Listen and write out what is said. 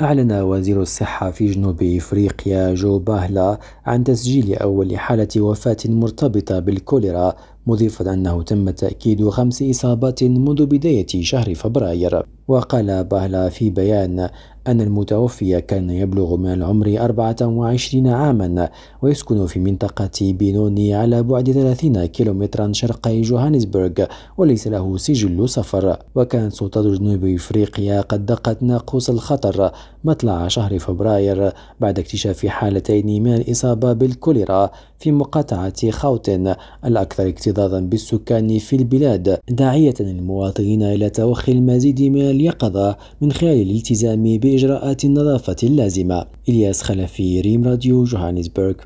أعلن وزير الصحة في جنوب إفريقيا جو باهلا عن تسجيل أول حالة وفاة مرتبطة بالكوليرا مضيفا أنه تم تأكيد خمس إصابات منذ بداية شهر فبراير. وقال باهلا في بيان أن المتوفي كان يبلغ من العمر 24 عاما ويسكن في منطقة بينوني على بعد 30 كيلومترا شرقي جوهانسبرغ وليس له سجل سفر. وكانت سلطات جنوب إفريقيا قد دقت ناقوس الخطر مطلع شهر فبراير بعد اكتشاف حالتين من الإصابة بالكوليرا في مقاطعة خوتن الأكثر اكتظاظا بالسكان في البلاد داعية المواطنين إلى توخي المزيد من اليقظة من خلال الالتزام بإجراءات النظافة اللازمة. إلياس خلفي ريم راديو جوهانسبرغ.